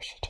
she.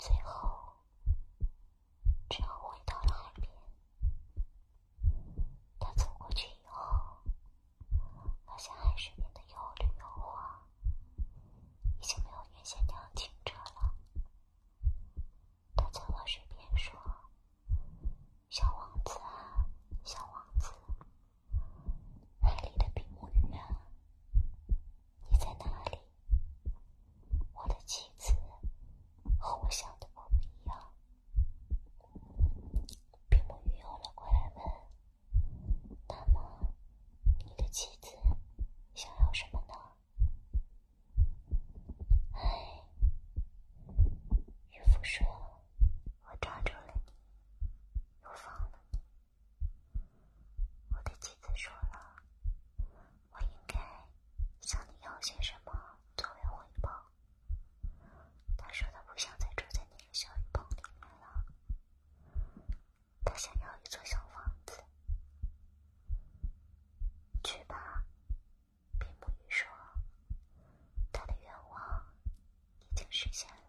最后实现了。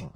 经